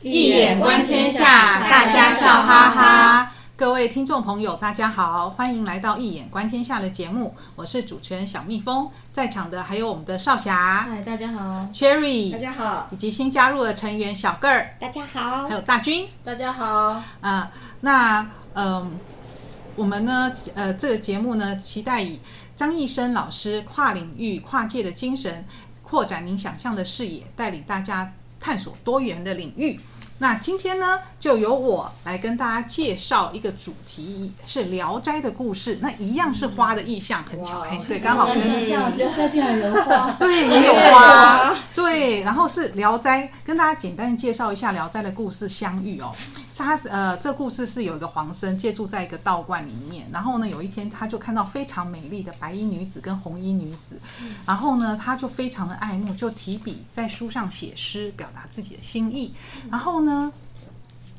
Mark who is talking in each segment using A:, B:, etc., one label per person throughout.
A: 易眼观天下，大家笑哈哈。
B: 各位听众朋友，大家好，欢迎来到《一眼观天下》的节目，我是主持人小蜜蜂，在场的还有我们的少侠，
C: 嗨，大家好
B: ，Cherry，
A: 大家好，
B: 以及新加入的成员小个儿，
D: 大家好，
B: 还有大军，
C: 大家好。
B: 啊、呃，那嗯、呃，我们呢，呃，这个节目呢，期待以张易生老师跨领域、跨界的精神，扩展您想象的视野，带领大家探索多元的领域。那今天呢，就由我来跟大家介绍一个主题，是《聊斋》的故事。那一样是花的意象，很巧，哎，对，刚好跟《
C: 聊斋》竟然有花，
B: 对，也有花，对。然后是《聊斋》，跟大家简单介绍一下《聊斋》的故事相遇哦。他呃，这故事是有一个黄生借住在一个道观里面，然后呢，有一天他就看到非常美丽的白衣女子跟红衣女子，然后呢，他就非常的爱慕，就提笔在书上写诗，表达自己的心意，然后呢。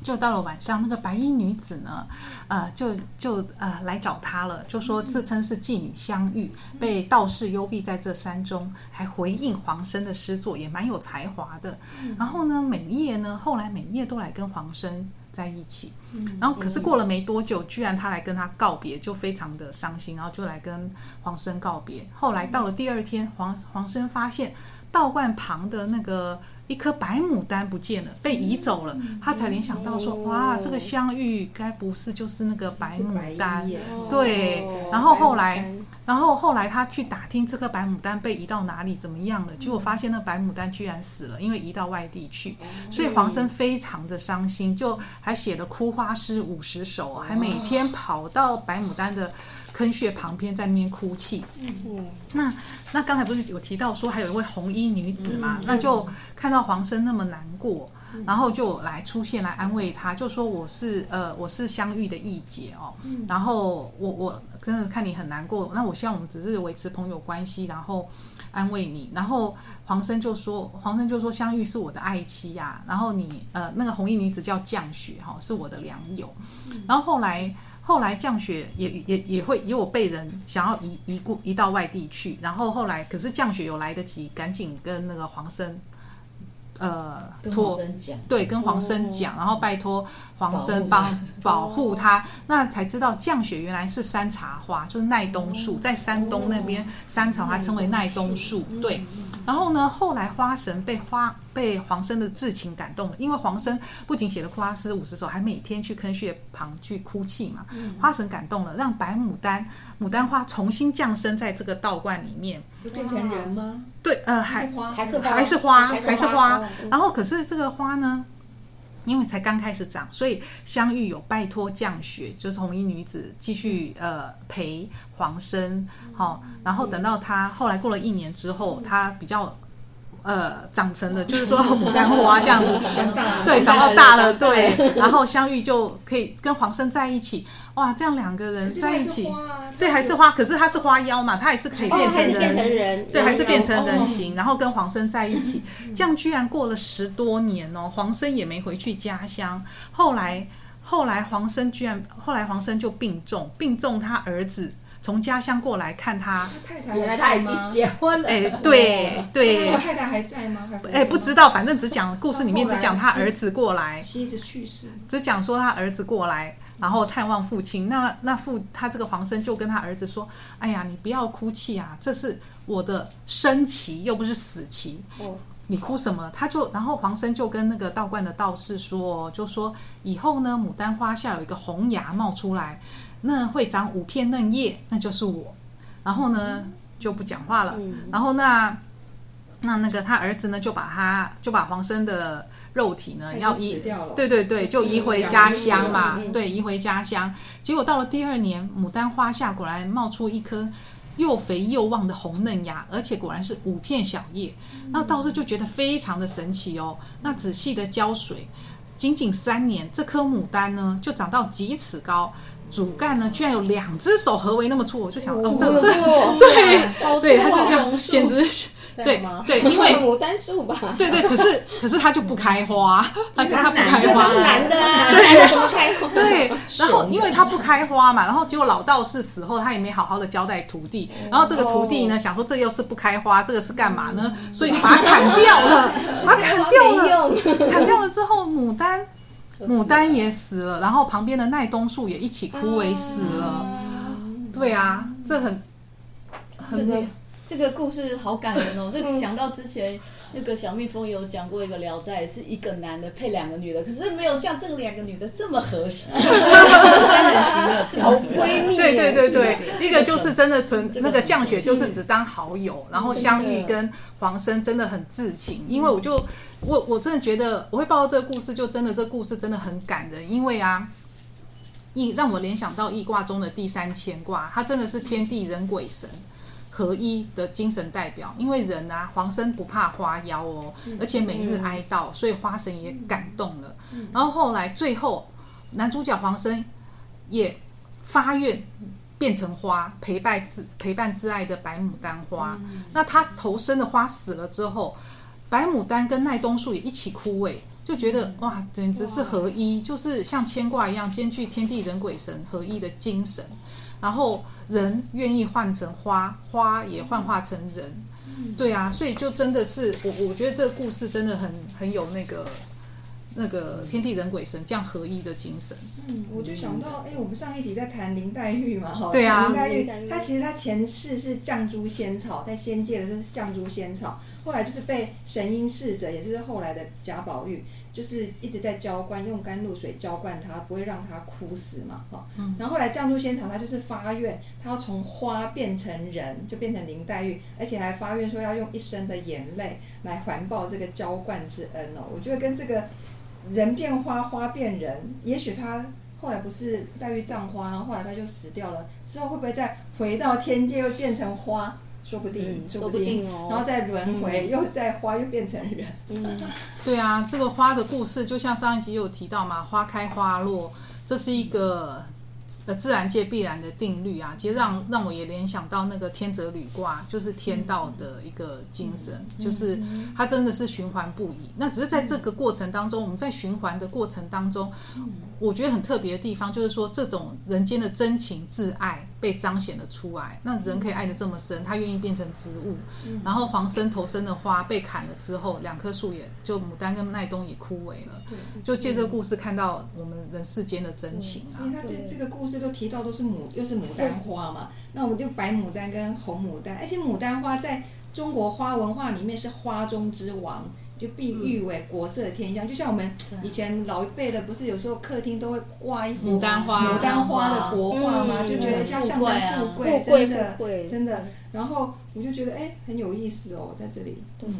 B: 就到了晚上，那个白衣女子呢，呃，就就呃来找他了，就说自称是妓女相遇，被道士幽闭在这山中，还回应黄生的诗作，也蛮有才华的。然后呢，每夜呢，后来每夜都来跟黄生在一起。然后可是过了没多久，居然他来跟他告别，就非常的伤心，然后就来跟黄生告别。后来到了第二天，黄黄生发现道观旁的那个。一颗白牡丹不见了，被移走了，他才联想到说：“哇，这个相遇该不是就是那个白牡丹？”对。然后后来，然后后来他去打听这颗白牡丹被移到哪里，怎么样了？结果发现那白牡丹居然死了，因为移到外地去。所以黄生非常的伤心，就还写了哭花诗五十首，还每天跑到白牡丹的坑穴旁边在那边哭泣。嗯那那刚才不是有提到说还有一位红衣女子嘛？那就看到。黄生那么难过，然后就来出现来安慰他，就说我是呃我是相遇的义姐哦，然后我我真的是看你很难过，那我希望我们只是维持朋友关系，然后安慰你。然后黄生就说黄生就说相遇是我的爱妻呀、啊，然后你呃那个红衣女子叫降雪哈、哦，是我的良友。然后后来后来降雪也也也会也有被人想要移移过移到外地去，然后后来可是降雪有来得及，赶紧跟那个黄生。呃，托对，跟黄生讲，然后拜托黄生帮 保护他，那才知道降雪原来是山茶花，就是耐冬树，在山东那边山茶花称为耐冬树，对。然后呢，后来花神被花被黄生的至情感动了，因为黄生不仅写了哭花诗五十首，还每天去坑穴旁去哭泣嘛。花神感动了，让白牡丹牡丹花重新降生在这个道观里面，
A: 变成人吗？
B: 对，呃，还
D: 还是
B: 还是花，还是花。然后可是这个花呢，因为才刚开始长，所以相遇有拜托降雪，就是红衣女子继续呃陪黄生，好、哦，然后等到他后来过了一年之后，他比较。呃，长成了，就是说牡丹花这样子，对，长到大了，对，然后相遇就可以跟黄生在一起，哇，这样两个人在一起，对，还是花，可是他是花妖嘛，他也是可以变成人，对，还是变成人形，然后跟黄生在一起，这样居然过了十多年哦，黄生也没回去家乡，后来后来黄生居然，后来黄生就病重，病重他儿子。从家乡过来看他，
A: 太太原来他已经结婚了。
B: 哎，对对，
A: 太太还在吗？
B: 哎，不知道，反正只讲故事里面只讲他儿子过来，
A: 妻子去世，
B: 只讲说他儿子过来，然后探望父亲。那那父他这个黄生就跟他儿子说：“哎呀，你不要哭泣啊，这是我的生期，又不是死期。你哭什么？”他就然后黄生就跟那个道观的道士说：“就说以后呢，牡丹花下有一个红芽冒出来。”那会长五片嫩叶，那就是我。然后呢，就不讲话了。然后那那那个他儿子呢，就把他就把黄生的肉体呢要移，对对对，就移回家乡嘛。对，移回家乡。结果到了第二年，牡丹花下果然冒出一颗又肥又旺的红嫩芽，而且果然是五片小叶。那道士就觉得非常的神奇哦。那仔细的浇水，仅仅三年，这颗牡丹呢就长到几尺高。主干呢，居然有两只手合围那么粗，我就想，哦，这这对对，他就这样，简直是对对，因为
D: 牡丹树吧，
B: 对对，可是可是它就不开花，它它不开花，
D: 男的啊，对，怎么开花？
B: 对，然后因为它不开花嘛，然后结果老道士死后，他也没好好的交代徒弟，然后这个徒弟呢，想说这又是不开花，这个是干嘛呢？所以就把它砍掉了，把它砍掉了，砍掉了之后，牡牡丹也死了，然后旁边的奈冬树也一起枯萎死了。对啊，这很很
C: 这个这个故事好感人哦。这个想到之前那个小蜜蜂有讲过一个《聊斋》，是一个男的配两个女的，可是没有像这两个女的这么和谐，三人行的好闺蜜。
B: 对对对对，一个就是真的纯那个降雪，就是只当好友，然后相遇跟黄生真的很至情。因为我就我我真的觉得我会报到这个故事，就真的这故事真的很感人，因为啊。易让我联想到易卦中的第三乾卦，它真的是天地人鬼神合一的精神代表。因为人啊，黄生不怕花妖哦，而且每日哀悼，所以花神也感动了。然后后来最后男主角黄生也发愿变成花，陪伴挚陪伴挚爱的白牡丹花。那他投生的花死了之后，白牡丹跟奈冬树也一起枯萎。就觉得哇，简直是合一，就是像牵挂一样，兼具天地人鬼神合一的精神。然后人愿意换成花，花也幻化成人，对啊，所以就真的是我，我觉得这个故事真的很很有那个那个天地人鬼神这样合一的精神。
E: 嗯，我就想到，哎，我们上一集在谈林黛玉嘛，哈，
B: 对啊，
E: 林黛玉，她其实她前世是绛珠仙草，在仙界的是绛珠仙草，后来就是被神瑛侍者，也就是后来的贾宝玉。就是一直在浇灌，用甘露水浇灌她，不会让她枯死嘛，哈、嗯。然后后来绛珠仙草，她就是发愿，她要从花变成人，就变成林黛玉，而且还发愿说要用一生的眼泪来环抱这个浇灌之恩哦。我觉得跟这个人变花，花变人，也许他后来不是黛玉葬花，然后后来他就死掉了，之后会不会再回到天界又变成花？说不定，说不定哦，然后再轮回，又再花，又变成人。嗯，
B: 对啊，这个花的故事，就像上一集有提到嘛，花开花落，这是一个。呃，自然界必然的定律啊，其实让让我也联想到那个天泽履卦，就是天道的一个精神，嗯、就是它真的是循环不已。那只是在这个过程当中，我们在循环的过程当中，我觉得很特别的地方，就是说这种人间的真情挚爱被彰显了出来。那人可以爱得这么深，他愿意变成植物，然后黄生头生的花被砍了之后，两棵树也就牡丹跟奈冬也枯萎了。就借这个故事看到我们人世间的真情啊。
E: 因为他这这个故事都提到都是牡，又是牡丹花嘛，那我们就白牡丹跟红牡丹，而且牡丹花在中国花文化里面是花中之王，就被誉为国色天香。就像我们以前老一辈的，不是有时候客厅都会挂一幅
B: 牡丹花、
E: 牡丹花的国画吗？就觉得像象征富贵，真的真的。然后我就觉得哎，很有意思哦，在这里，嗯。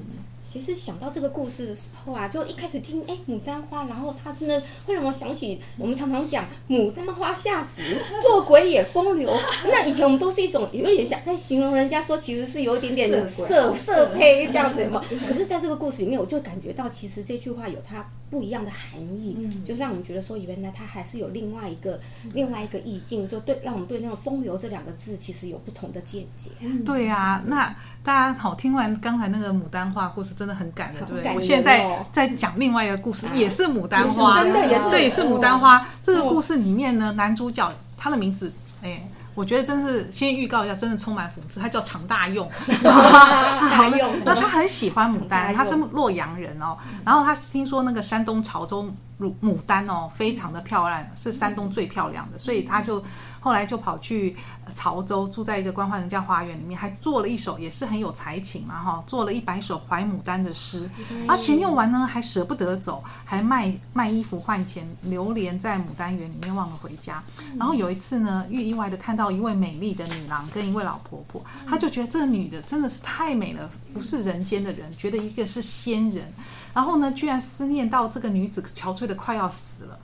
D: 其实想到这个故事的时候啊，就一开始听哎牡丹花，然后它真的会让我想起我们常常讲牡丹花下死，做鬼也风流。那以前我们都是一种有点像在形容人家说，其实是有一点点色色胚这样子嘛。可是在这个故事里面，我就感觉到其实这句话有它不一样的含义，嗯、就是让我们觉得说原来它还是有另外一个另外一个意境，就对让我们对那种风流这两个字其实有不同的见解。
B: 对啊，那。大家好，听完刚才那个牡丹花故事，真的很感人，对不对？我现在在讲另外一个故事，也是牡丹花，
D: 真的也是，
B: 对，也是牡丹花。这个故事里面呢，男主角他的名字，哎，我觉得真是先预告一下，真的充满讽刺。他叫常大用，大用。那他很喜欢牡丹，他是洛阳人哦。然后他听说那个山东潮州。牡丹哦，非常的漂亮，是山东最漂亮的，所以他就后来就跑去潮州，住在一个官宦人家花园里面，还做了一首也是很有才情嘛哈，做了一百首怀牡丹的诗，而钱用完呢，还舍不得走，还卖卖衣服换钱，流连在牡丹园里面忘了回家。然后有一次呢，遇意外的看到一位美丽的女郎跟一位老婆婆，他就觉得这个女的真的是太美了，不是人间的人，觉得一个是仙人，然后呢，居然思念到这个女子憔悴。快要死了，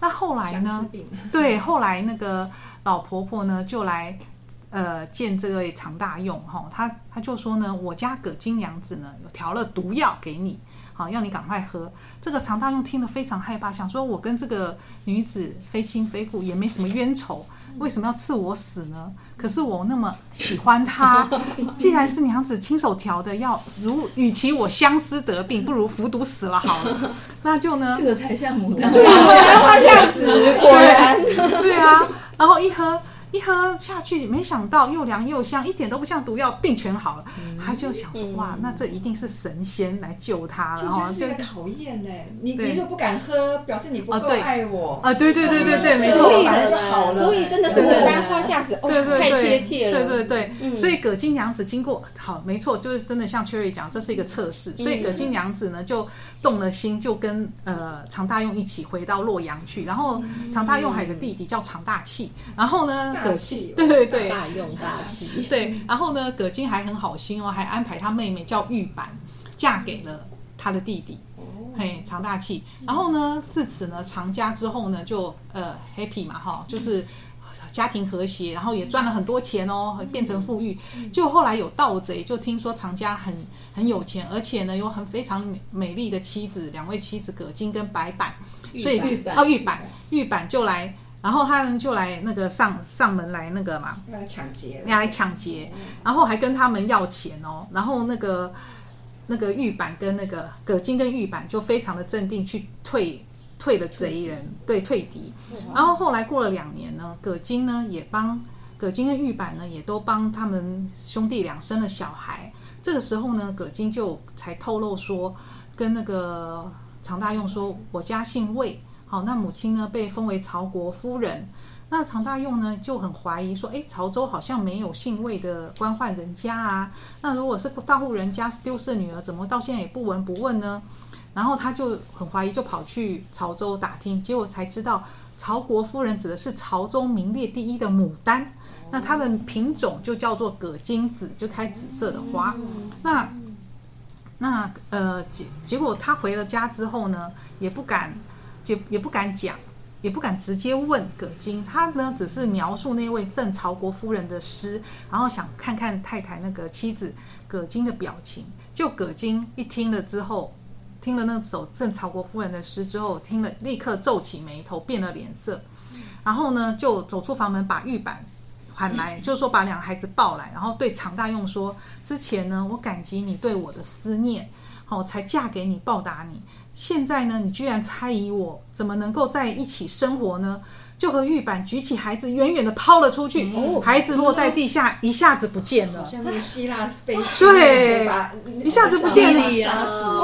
B: 那后来呢？对，后来那个老婆婆呢，就来呃见这位常大用哈，她她就说呢，我家葛金娘子呢有调了毒药给你。好，要你赶快喝。这个常大用听了非常害怕，想说：我跟这个女子非亲非故，也没什么冤仇，为什么要赐我死呢？可是我那么喜欢她，既然是娘子亲手调的要，如与其我相思得病，不如服毒死了好了。那就呢，
C: 这个才像牡丹
B: 花下死，果然对啊。然后一喝。一喝下去，没想到又凉又香，一点都不像毒药，病全好了。嗯、他就想说，哇，那这一定是神仙来救他了哈，
E: 就是考验呢。你你又不敢喝，表示你不够爱我
B: 啊！对对对对对，没错，
D: 就好了。所以真的是牡丹花下死，对对太贴切了。
B: 对对对，所以葛金娘子经过好，没错，就是真的像 Cherry 讲，这是一个测试。所以葛金娘子呢就动了心，就跟呃常大用一起回到洛阳去。然后常大用还有个弟弟叫常大器，然后呢葛金对对对
C: 大用大器
B: 对，然后呢葛金还很好心哦，还安排他妹妹叫玉板嫁给了他的弟弟。嘿，常大器。然后呢，自此呢，常家之后呢，就呃 happy 嘛，哈，就是家庭和谐，然后也赚了很多钱哦，变成富裕。就后来有盗贼，就听说常家很很有钱，而且呢，有很非常美丽的妻子，两位妻子葛金跟白板，所以就哦玉板玉板就来，然后他们就来那个上上门来那个嘛，
E: 要来抢劫，
B: 要来抢劫，然后还跟他们要钱哦，然后那个。那个玉板跟那个葛金跟玉板就非常的镇定，去退退了贼人，对，退敌。然后后来过了两年呢，葛金呢也帮葛金跟玉板呢也都帮他们兄弟俩生了小孩。这个时候呢，葛金就才透露说，跟那个常大用说，我家姓魏，好，那母亲呢被封为曹国夫人。那常大用呢就很怀疑说，哎，潮州好像没有姓魏的官宦人家啊。那如果是大户人家丢失女儿，怎么到现在也不闻不问呢？然后他就很怀疑，就跑去潮州打听，结果才知道曹国夫人指的是潮州名列第一的牡丹。那它的品种就叫做葛金子，就开紫色的花。那那呃结结果他回了家之后呢，也不敢也也不敢讲。也不敢直接问葛金，他呢只是描述那位郑朝国夫人的诗，然后想看看太太那个妻子葛金的表情。就葛金一听了之后，听了那首郑朝国夫人的诗之后，听了立刻皱起眉头，变了脸色，然后呢就走出房门，把玉板喊来，就说把两个孩子抱来，然后对常大用说：之前呢我感激你对我的思念。好，才嫁给你报答你。现在呢，你居然猜疑我，怎么能够在一起生活呢？就和玉板举起孩子，远远的抛了出去。哦、孩子落在地下，一下子不见了。
E: 像那个希腊悲剧，
B: 对，一下子不见了。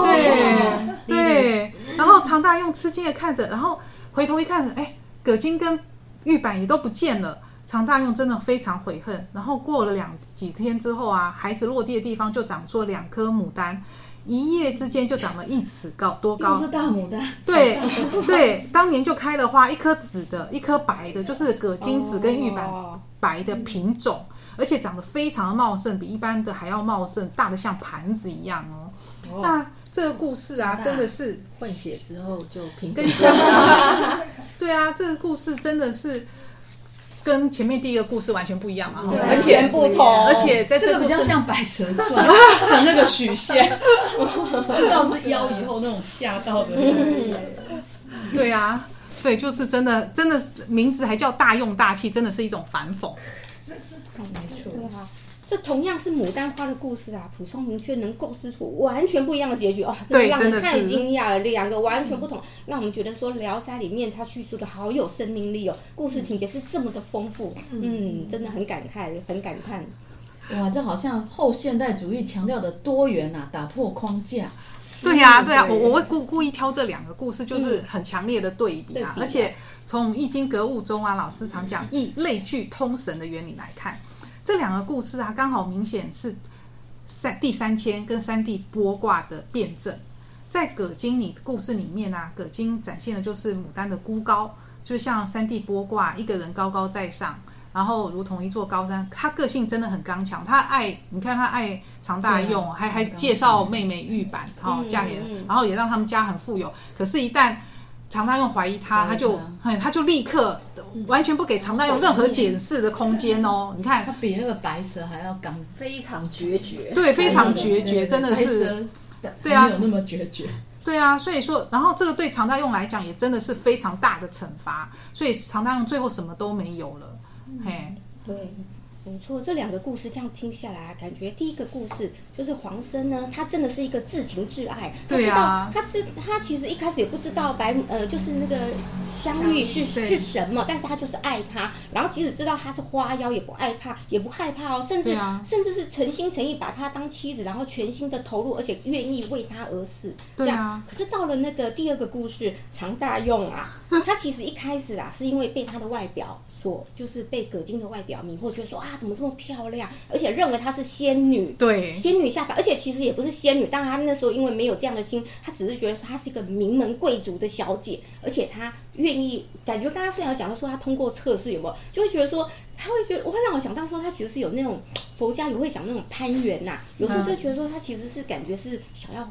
B: 对对。然后常大用吃惊的看着，然后回头一看，哎，葛金跟玉板也都不见了。常大用真的非常悔恨。然后过了两几天之后啊，孩子落地的地方就长出了两颗牡丹。一夜之间就长了一尺高多高，
C: 是大牡丹。
B: 对对，当年就开了花，一颗紫的，一颗白的，就是葛金紫跟玉板白的品种，哦、而且长得非常的茂盛，比一般的还要茂盛，大的像盘子一样哦。哦那这个故事啊，真的是
C: 混血之后就品
B: 种相同。对啊，这个故事真的是。跟前面第一个故事完全不一样嘛，
D: 完全不同，
B: 而且在
C: 这个比较像《白蛇传》的那个许仙，知道是妖以后那种吓到的样子。
B: 对啊，对，就是真的，真的名字还叫大用大气，真的是一种反讽。
D: 没错。这同样是牡丹花的故事啊，蒲松龄却能构思出完全不一样的结局哦，真的让人太惊讶了。两个完全不同，让我们觉得说《聊斋》里面它叙述的好有生命力哦，故事情节是这么的丰富，嗯，真的很感慨，很感叹。
C: 哇，这好像后现代主义强调的多元啊，打破框架。
B: 对呀、啊，对呀、啊，我我会故故意挑这两个故事，就是很强烈的对比啊，嗯、而且从易经格物中啊，老师常讲易类聚通神的原理来看。这两个故事啊，刚好明显是三地三千跟三地剥卦的辩证。在葛巾里故事里面啊，葛巾展现的就是牡丹的孤高，就像三地剥卦，一个人高高在上，然后如同一座高山。他个性真的很刚强，他爱你看他爱常大用，啊、还还介绍妹妹玉板好、哦、嫁给人，然后也让他们家很富有。可是，一旦常大用怀疑他，他就他就立刻完全不给常大用任何解释的空间哦。你看，
C: 他比那个白蛇还要刚，非常决绝。
B: 对，非常决绝，真的是。对啊，
C: 没有那么决绝。
B: 对啊，所以说，然后这个对常大用来讲也真的是非常大的惩罚。所以常大用最后什么都没有了。嘿，
D: 对。没错，这两个故事这样听下来，感觉第一个故事就是黄生呢，他真的是一个至情至爱。
B: 对啊，
D: 他知道他知他其实一开始也不知道白呃，就是那个相遇是是什么，但是他就是爱他。然后即使知道他是花妖，也不害怕，也不害怕哦，甚至、啊、甚至是诚心诚意把他当妻子，然后全心的投入，而且愿意为他而死。
B: 对啊。
D: 可是到了那个第二个故事，常大用啊，他其实一开始啊，是因为被他的外表所，就是被葛金的外表迷惑，就说啊。怎么这么漂亮？而且认为她是仙女，
B: 对，
D: 仙女下凡，而且其实也不是仙女。但，她那时候因为没有这样的心，她只是觉得说她是一个名门贵族的小姐，而且她愿意。感觉刚刚虽然讲到说她通过测试有没有，就会觉得说，她会觉得，我会让我想到说，她其实是有那种佛家也会讲那种攀缘呐、啊。有时候就觉得说，她其实是感觉是想要。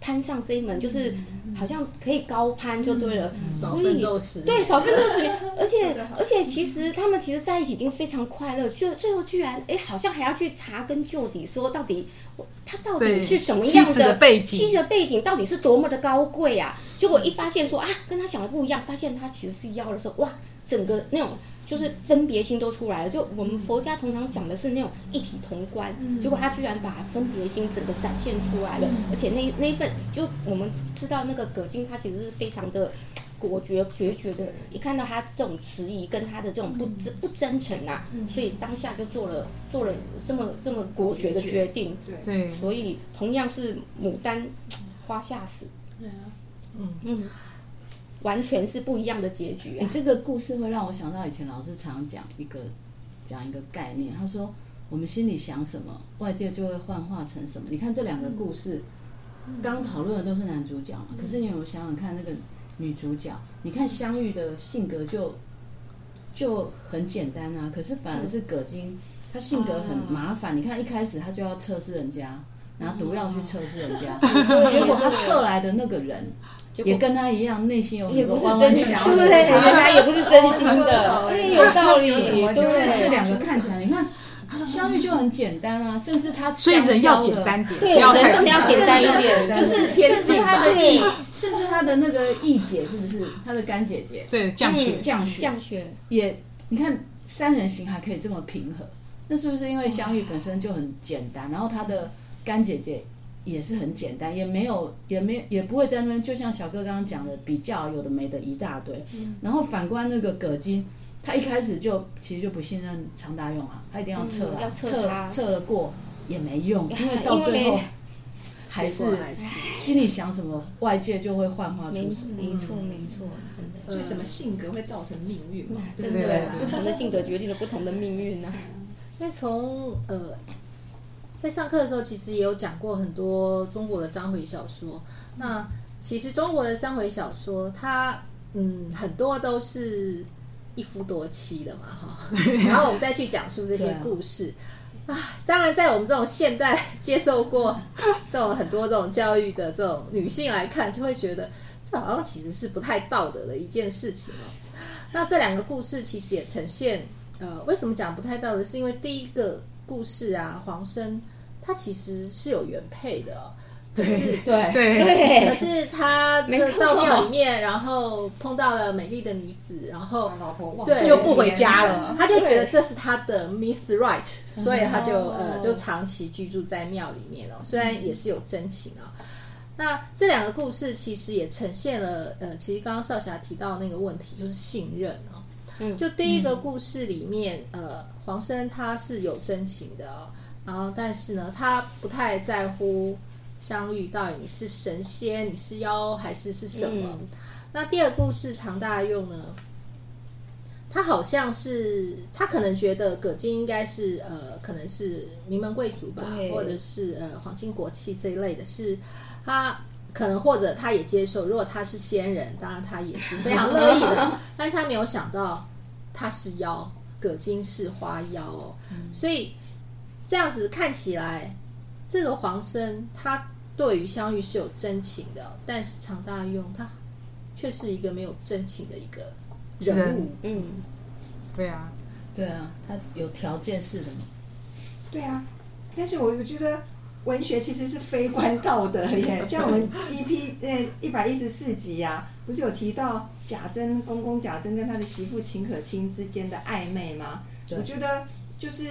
D: 攀上这一门，就是好像可以高攀就对了，
A: 少奋斗十年，
D: 对，少奋斗十年，而且而且其实他们其实在一起已经非常快乐，就最后居然哎，好像还要去查根究底，说到底他到底是什么样的，
B: 妻子的背景，
D: 妻子的背景到底是多么的高贵啊！结果一发现说啊，跟他想的不一样，发现他其实是妖的时候，哇，整个那种。就是分别心都出来了，就我们佛家通常讲的是那种一体同观，结果他居然把分别心整个展现出来了，而且那那一份就我们知道那个葛金他其实是非常的 果决决绝的，一看到他这种迟疑跟他的这种不真不真诚啊，所以当下就做了做了这么这么果决的决定，
B: 对，
D: 所以同样是牡丹花下死，
C: 对啊，
D: 嗯。嗯。完全是不一样的结局、啊。
C: 你、欸、这个故事会让我想到以前老师常讲一个讲一个概念，他说我们心里想什么，外界就会幻化成什么。你看这两个故事，刚讨论的都是男主角嘛，可是你有没有想想看那个女主角？你看香玉的性格就就很简单啊，可是反而是葛金，她性格很麻烦。你看一开始她就要测试人家，拿毒药去测试人家，结果他测来的那个人。也跟他一样，内心有很多弯弯曲曲，
D: 对，原来也不是真心的，哎，有道理。
C: 就是这两个看起来，你看相遇就很简单啊，甚至他
B: 所以人要简单点，
D: 对，人真的要简单一点，
C: 就是甚至他的义，甚至他的那个义姐是不是他的干姐姐？
B: 对，降雪，
C: 降雪，
D: 降雪
C: 也，你看三人行还可以这么平和，那是不是因为相遇本身就很简单？然后他的干姐姐。也是很简单，也没有，也没，也不会在那边。就像小哥刚刚讲的，比较有的没的一大堆。嗯、然后反观那个葛金，他一开始就其实就不信任常大用啊，他一定要撤啊，测、嗯、测了过也没用，因为到最后还是心里想什么，外界就会幻化出什么。
D: 没错，没错，真的。
E: 所以什么性格会造成命运嘛？
D: 真的，不同的性格决定了不同的命运呢。
A: 因为从呃。在上课的时候，其实也有讲过很多中国的章回小说。那其实中国的章回小说，它嗯很多都是一夫多妻的嘛，哈。然后我们再去讲述这些故事啊。当然，在我们这种现代接受过这种很多这种教育的这种女性来看，就会觉得这好像其实是不太道德的一件事情哦。那这两个故事其实也呈现呃，为什么讲不太道德？是因为第一个。故事啊，黄生他其实是有原配的，
B: 对
D: 对。
B: 对，
A: 可是他到庙里面，然后碰到了美丽的女子，然后
E: 老婆
A: 对
B: 就不回家了，
A: 他就觉得这是他的 Miss Right，所以他就呃就长期居住在庙里面了。虽然也是有真情啊，那这两个故事其实也呈现了呃，其实刚刚少侠提到那个问题，就是信任啊。就第一个故事里面，呃。黄生他是有真情的，然后但是呢，他不太在乎相遇到底你是神仙，你是妖还是是什么。嗯、那第二故事常大用呢，他好像是他可能觉得葛金应该是呃，可能是名门贵族吧，或者是呃皇亲国戚这一类的，是他可能或者他也接受，如果他是仙人，当然他也是非常乐意的，但是他没有想到他是妖。葛金是花妖哦，嗯、所以这样子看起来，这个黄生他对于香玉是有真情的，但是常大用他却是一个没有真情的一个人物。人
B: 嗯，对啊，
C: 对啊，他有条件式的嘛？
E: 对啊，但是我我觉得文学其实是非关道德耶，像我们 EP 呃一百一十四集呀、啊。不是有提到贾珍公公贾珍跟他的媳妇秦可卿之间的暧昧吗？我觉得就是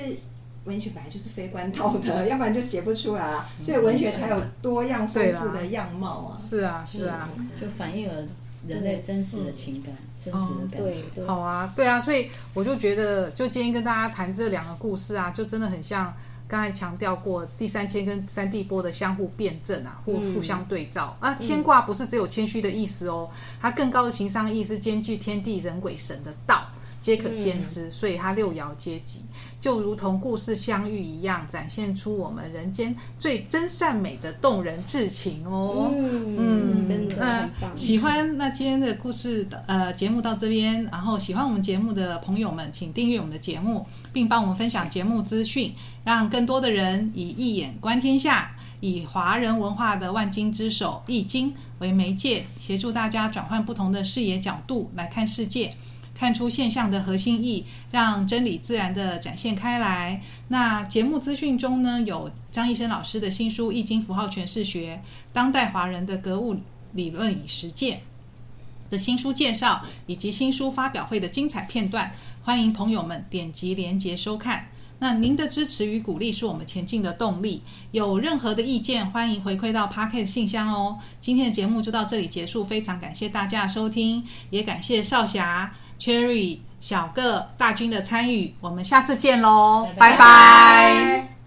E: 文学本来就是非关道的，要不然就写不出来啊。所以文学才有多样丰富的样貌啊。
B: 是啊，是啊，
C: 就反映了人类真实的情感、真实的感觉。
D: 对，
B: 好啊，对啊，所以我就觉得，就今天跟大家谈这两个故事啊，就真的很像。刚才强调过，第三千跟三地波的相互辩证啊，互互相对照、嗯、啊。牵挂不是只有谦虚的意思哦，它更高的情商意是兼具天地人鬼神的道。皆可兼之，嗯、所以它六爻皆吉，就如同故事相遇一样，展现出我们人间最真善美的动人至情哦。
D: 嗯，嗯真的那。
B: 喜欢那今天的故事的呃节目到这边，然后喜欢我们节目的朋友们，请订阅我们的节目，并帮我们分享节目资讯，让更多的人以一眼观天下，以华人文化的万经之首《易经》为媒介，协助大家转换不同的视野角度来看世界。看出现象的核心意，让真理自然地展现开来。那节目资讯中呢，有张医生老师的新书《易经符号诠释学：当代华人的格物理论与实践》的新书介绍，以及新书发表会的精彩片段。欢迎朋友们点击连结收看。那您的支持与鼓励是我们前进的动力。有任何的意见，欢迎回馈到 Podcast 信箱哦。今天的节目就到这里结束，非常感谢大家的收听，也感谢少侠。Cherry、小个、大军的参与，我们下次见喽，拜拜。拜拜。